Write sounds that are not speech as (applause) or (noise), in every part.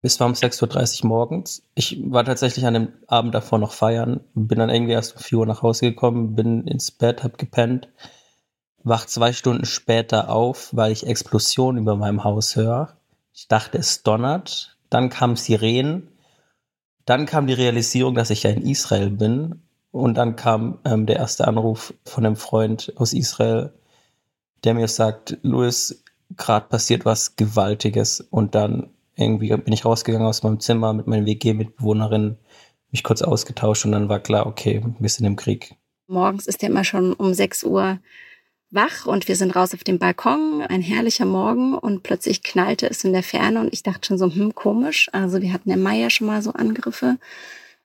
Es war um 6.30 Uhr morgens. Ich war tatsächlich an dem Abend davor noch feiern, bin dann irgendwie erst um 4 Uhr nach Hause gekommen, bin ins Bett, hab gepennt, wach zwei Stunden später auf, weil ich Explosionen über meinem Haus höre. Ich dachte, es donnert. Dann kam Sirenen. Dann kam die Realisierung, dass ich ja in Israel bin. Und dann kam ähm, der erste Anruf von einem Freund aus Israel, der mir sagt, Louis, gerade passiert was Gewaltiges. Und dann irgendwie bin ich rausgegangen aus meinem Zimmer mit meinen WG-Mitbewohnerinnen, mich kurz ausgetauscht und dann war klar, okay, wir sind im Krieg. Morgens ist er immer schon um 6 Uhr wach und wir sind raus auf dem Balkon, ein herrlicher Morgen und plötzlich knallte es in der Ferne und ich dachte schon so, hm, komisch. Also wir hatten im Mai ja schon mal so Angriffe.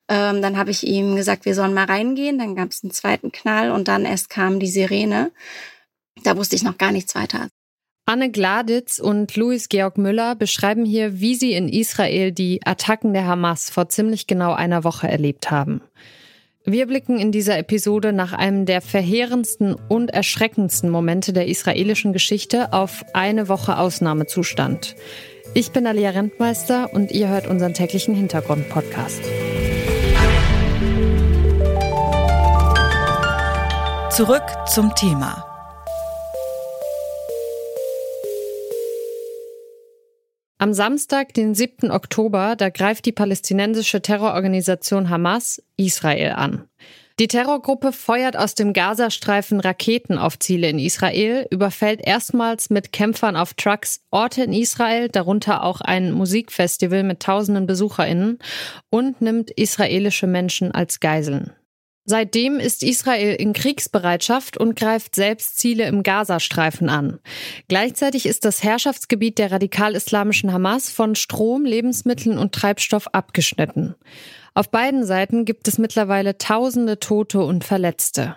Ähm, dann habe ich ihm gesagt, wir sollen mal reingehen. Dann gab es einen zweiten Knall und dann erst kam die Sirene. Da wusste ich noch gar nichts weiter. Anne Gladitz und Louis Georg Müller beschreiben hier, wie sie in Israel die Attacken der Hamas vor ziemlich genau einer Woche erlebt haben. Wir blicken in dieser Episode nach einem der verheerendsten und erschreckendsten Momente der israelischen Geschichte auf eine Woche Ausnahmezustand. Ich bin Alia Rentmeister und ihr hört unseren täglichen Hintergrund-Podcast. Zurück zum Thema. Am Samstag, den 7. Oktober, da greift die palästinensische Terrororganisation Hamas Israel an. Die Terrorgruppe feuert aus dem Gazastreifen Raketen auf Ziele in Israel, überfällt erstmals mit Kämpfern auf Trucks Orte in Israel, darunter auch ein Musikfestival mit tausenden Besucherinnen und nimmt israelische Menschen als Geiseln. Seitdem ist Israel in Kriegsbereitschaft und greift selbst Ziele im Gazastreifen an. Gleichzeitig ist das Herrschaftsgebiet der radikal-islamischen Hamas von Strom, Lebensmitteln und Treibstoff abgeschnitten. Auf beiden Seiten gibt es mittlerweile tausende Tote und Verletzte.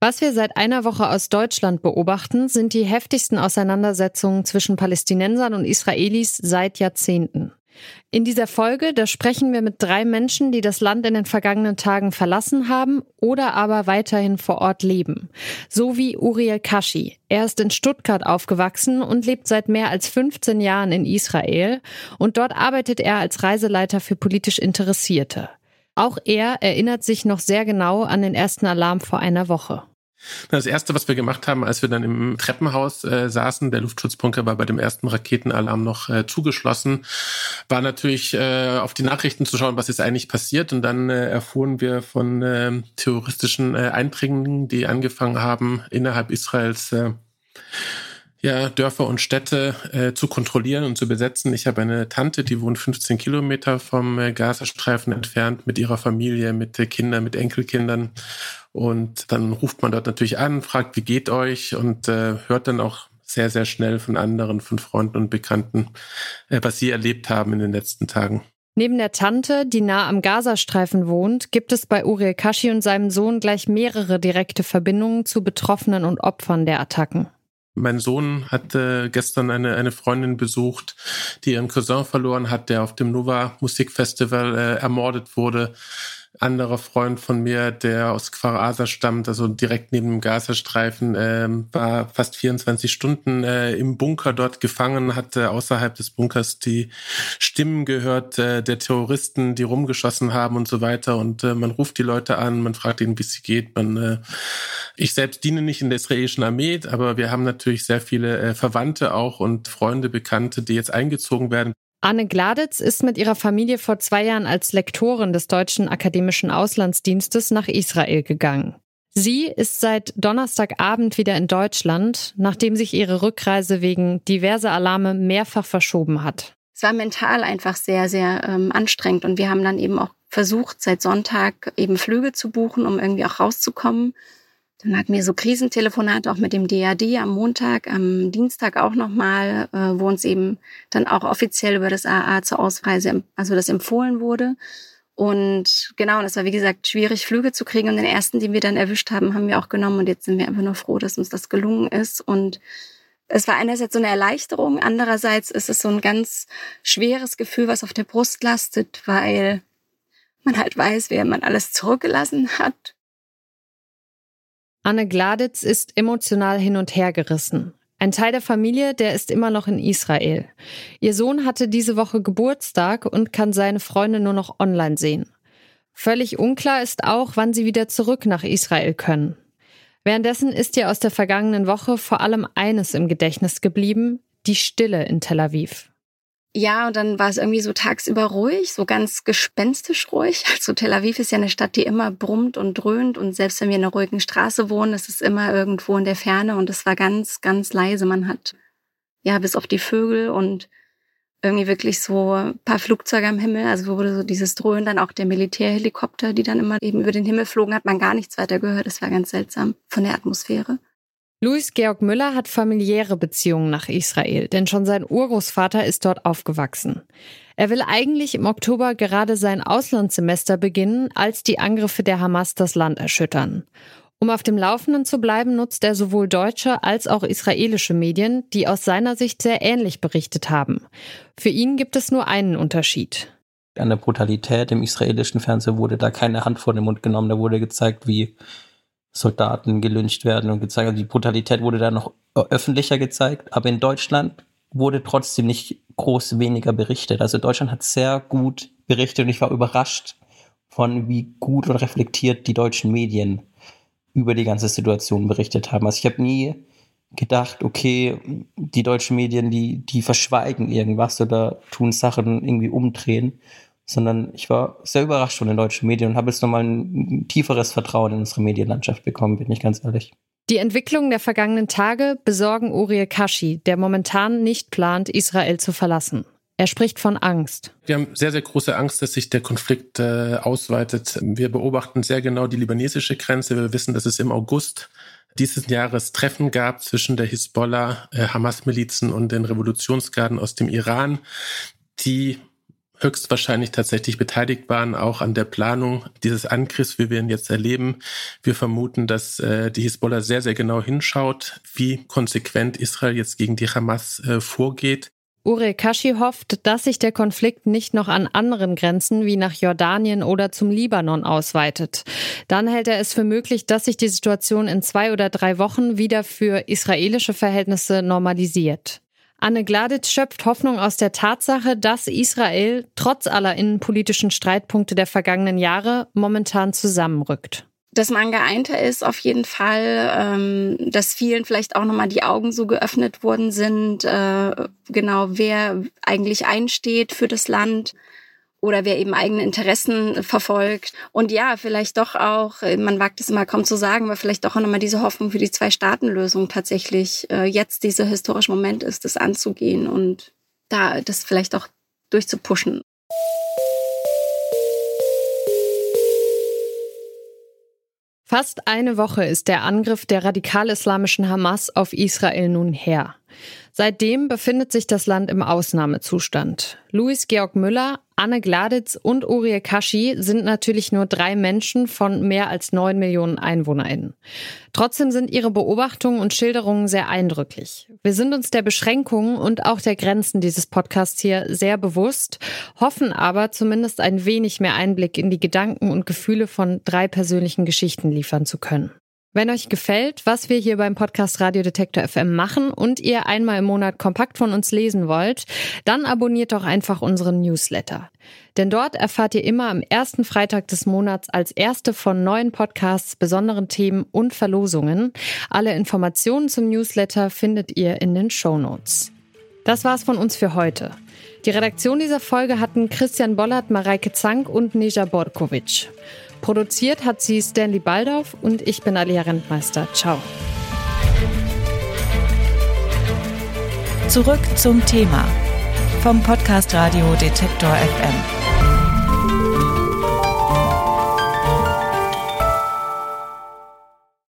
Was wir seit einer Woche aus Deutschland beobachten, sind die heftigsten Auseinandersetzungen zwischen Palästinensern und Israelis seit Jahrzehnten. In dieser Folge, da sprechen wir mit drei Menschen, die das Land in den vergangenen Tagen verlassen haben oder aber weiterhin vor Ort leben. So wie Uriel Kashi. Er ist in Stuttgart aufgewachsen und lebt seit mehr als 15 Jahren in Israel und dort arbeitet er als Reiseleiter für politisch Interessierte. Auch er erinnert sich noch sehr genau an den ersten Alarm vor einer Woche. Das erste, was wir gemacht haben, als wir dann im Treppenhaus äh, saßen, der Luftschutzbunker war bei dem ersten Raketenalarm noch äh, zugeschlossen, war natürlich äh, auf die Nachrichten zu schauen, was ist eigentlich passiert. Und dann äh, erfuhren wir von äh, terroristischen äh, Eindringlingen, die angefangen haben, innerhalb Israels äh, ja, Dörfer und Städte äh, zu kontrollieren und zu besetzen. Ich habe eine Tante, die wohnt 15 Kilometer vom äh, Gazastreifen entfernt mit ihrer Familie, mit äh, Kindern, mit Enkelkindern. Und dann ruft man dort natürlich an, fragt, wie geht euch und äh, hört dann auch sehr, sehr schnell von anderen, von Freunden und Bekannten, äh, was sie erlebt haben in den letzten Tagen. Neben der Tante, die nah am Gazastreifen wohnt, gibt es bei Uriel Kashi und seinem Sohn gleich mehrere direkte Verbindungen zu Betroffenen und Opfern der Attacken. Mein Sohn hat äh, gestern eine, eine Freundin besucht, die ihren Cousin verloren hat, der auf dem Nova Musikfestival äh, ermordet wurde anderer Freund von mir, der aus Kfar Aza stammt, also direkt neben dem Gazastreifen, äh, war fast 24 Stunden äh, im Bunker dort gefangen, hatte außerhalb des Bunkers die Stimmen gehört äh, der Terroristen, die rumgeschossen haben und so weiter. Und äh, man ruft die Leute an, man fragt ihnen, wie es geht. Man, äh, ich selbst diene nicht in der israelischen Armee, aber wir haben natürlich sehr viele äh, Verwandte auch und Freunde, Bekannte, die jetzt eingezogen werden. Anne Gladitz ist mit ihrer Familie vor zwei Jahren als Lektorin des Deutschen Akademischen Auslandsdienstes nach Israel gegangen. Sie ist seit Donnerstagabend wieder in Deutschland, nachdem sich ihre Rückreise wegen diverser Alarme mehrfach verschoben hat. Es war mental einfach sehr, sehr ähm, anstrengend und wir haben dann eben auch versucht, seit Sonntag eben Flüge zu buchen, um irgendwie auch rauszukommen. Dann hatten wir so Krisentelefonate auch mit dem DAD am Montag, am Dienstag auch nochmal, äh, wo uns eben dann auch offiziell über das AA zur Ausreise, also das empfohlen wurde. Und genau, und es war wie gesagt schwierig, Flüge zu kriegen. Und den ersten, den wir dann erwischt haben, haben wir auch genommen. Und jetzt sind wir einfach nur froh, dass uns das gelungen ist. Und es war einerseits so eine Erleichterung, andererseits ist es so ein ganz schweres Gefühl, was auf der Brust lastet, weil man halt weiß, wer man alles zurückgelassen hat Anne Gladitz ist emotional hin und her gerissen. Ein Teil der Familie, der ist immer noch in Israel. Ihr Sohn hatte diese Woche Geburtstag und kann seine Freunde nur noch online sehen. Völlig unklar ist auch, wann sie wieder zurück nach Israel können. Währenddessen ist ihr aus der vergangenen Woche vor allem eines im Gedächtnis geblieben, die Stille in Tel Aviv. Ja, und dann war es irgendwie so tagsüber ruhig, so ganz gespenstisch ruhig. (laughs) Also Tel Aviv ist ja eine Stadt, die immer brummt und dröhnt und selbst wenn wir in einer ruhigen Straße wohnen, ist es immer irgendwo in der Ferne und es war ganz, ganz leise. Man hat ja bis auf die Vögel und irgendwie wirklich so ein paar Flugzeuge am Himmel, also wurde so dieses Dröhnen, dann auch der Militärhelikopter, die dann immer eben über den Himmel flogen, hat man gar nichts weiter gehört. Das war ganz seltsam von der Atmosphäre. Luis Georg Müller hat familiäre Beziehungen nach Israel, denn schon sein Urgroßvater ist dort aufgewachsen. Er will eigentlich im Oktober gerade sein Auslandssemester beginnen, als die Angriffe der Hamas das Land erschüttern. Um auf dem Laufenden zu bleiben, nutzt er sowohl deutsche als auch israelische Medien, die aus seiner Sicht sehr ähnlich berichtet haben. Für ihn gibt es nur einen Unterschied. An der Brutalität im israelischen Fernsehen wurde da keine Hand vor den Mund genommen. Da wurde gezeigt, wie Soldaten gelyncht werden und gezeigt. Also die Brutalität wurde da noch öffentlicher gezeigt. Aber in Deutschland wurde trotzdem nicht groß weniger berichtet. Also Deutschland hat sehr gut berichtet und ich war überrascht von wie gut und reflektiert die deutschen Medien über die ganze Situation berichtet haben. Also ich habe nie gedacht, okay, die deutschen Medien, die, die verschweigen irgendwas oder tun Sachen irgendwie umdrehen, sondern ich war sehr überrascht von den deutschen Medien und habe jetzt nochmal ein tieferes Vertrauen in unsere Medienlandschaft bekommen, bin ich ganz ehrlich. Die Entwicklungen der vergangenen Tage besorgen Uriel Kashi, der momentan nicht plant, Israel zu verlassen. Er spricht von Angst. Wir haben sehr, sehr große Angst, dass sich der Konflikt äh, ausweitet. Wir beobachten sehr genau die libanesische Grenze. Wir wissen, dass es im August dieses Jahres Treffen gab zwischen der Hisbollah, äh, Hamas-Milizen und den Revolutionsgarden aus dem Iran, die höchstwahrscheinlich tatsächlich beteiligt waren, auch an der Planung dieses Angriffs, wie wir ihn jetzt erleben. Wir vermuten, dass äh, die Hisbollah sehr, sehr genau hinschaut, wie konsequent Israel jetzt gegen die Hamas äh, vorgeht. Ure Kashi hofft, dass sich der Konflikt nicht noch an anderen Grenzen wie nach Jordanien oder zum Libanon ausweitet. Dann hält er es für möglich, dass sich die Situation in zwei oder drei Wochen wieder für israelische Verhältnisse normalisiert. Anne Gladitz schöpft Hoffnung aus der Tatsache, dass Israel trotz aller innenpolitischen Streitpunkte der vergangenen Jahre momentan zusammenrückt. Dass man geeinter ist, auf jeden Fall, ähm, dass vielen vielleicht auch nochmal die Augen so geöffnet worden sind, äh, genau wer eigentlich einsteht für das Land oder wer eben eigene Interessen verfolgt. Und ja, vielleicht doch auch, äh, man wagt es immer kaum zu sagen, aber vielleicht doch auch nochmal diese Hoffnung für die Zwei-Staaten-Lösung tatsächlich äh, jetzt dieser historische Moment ist, das anzugehen und da das vielleicht auch durchzupuschen. Fast eine Woche ist der Angriff der radikal-islamischen Hamas auf Israel nun her. Seitdem befindet sich das Land im Ausnahmezustand. Luis Georg Müller, Anne Gladitz und Uriel Kashi sind natürlich nur drei Menschen von mehr als neun Millionen EinwohnerInnen. Trotzdem sind ihre Beobachtungen und Schilderungen sehr eindrücklich. Wir sind uns der Beschränkungen und auch der Grenzen dieses Podcasts hier sehr bewusst, hoffen aber zumindest ein wenig mehr Einblick in die Gedanken und Gefühle von drei persönlichen Geschichten liefern zu können. Wenn euch gefällt, was wir hier beim Podcast Radio Detektor FM machen und ihr einmal im Monat kompakt von uns lesen wollt, dann abonniert doch einfach unseren Newsletter. Denn dort erfahrt ihr immer am ersten Freitag des Monats als erste von neuen Podcasts, besonderen Themen und Verlosungen. Alle Informationen zum Newsletter findet ihr in den Show Notes. Das war's von uns für heute. Die Redaktion dieser Folge hatten Christian Bollert, Mareike Zank und Neja Borkovic. Produziert hat sie Stanley Baldauf und ich bin Alia Rentmeister. Ciao. Zurück zum Thema vom Podcast Radio Detektor FM.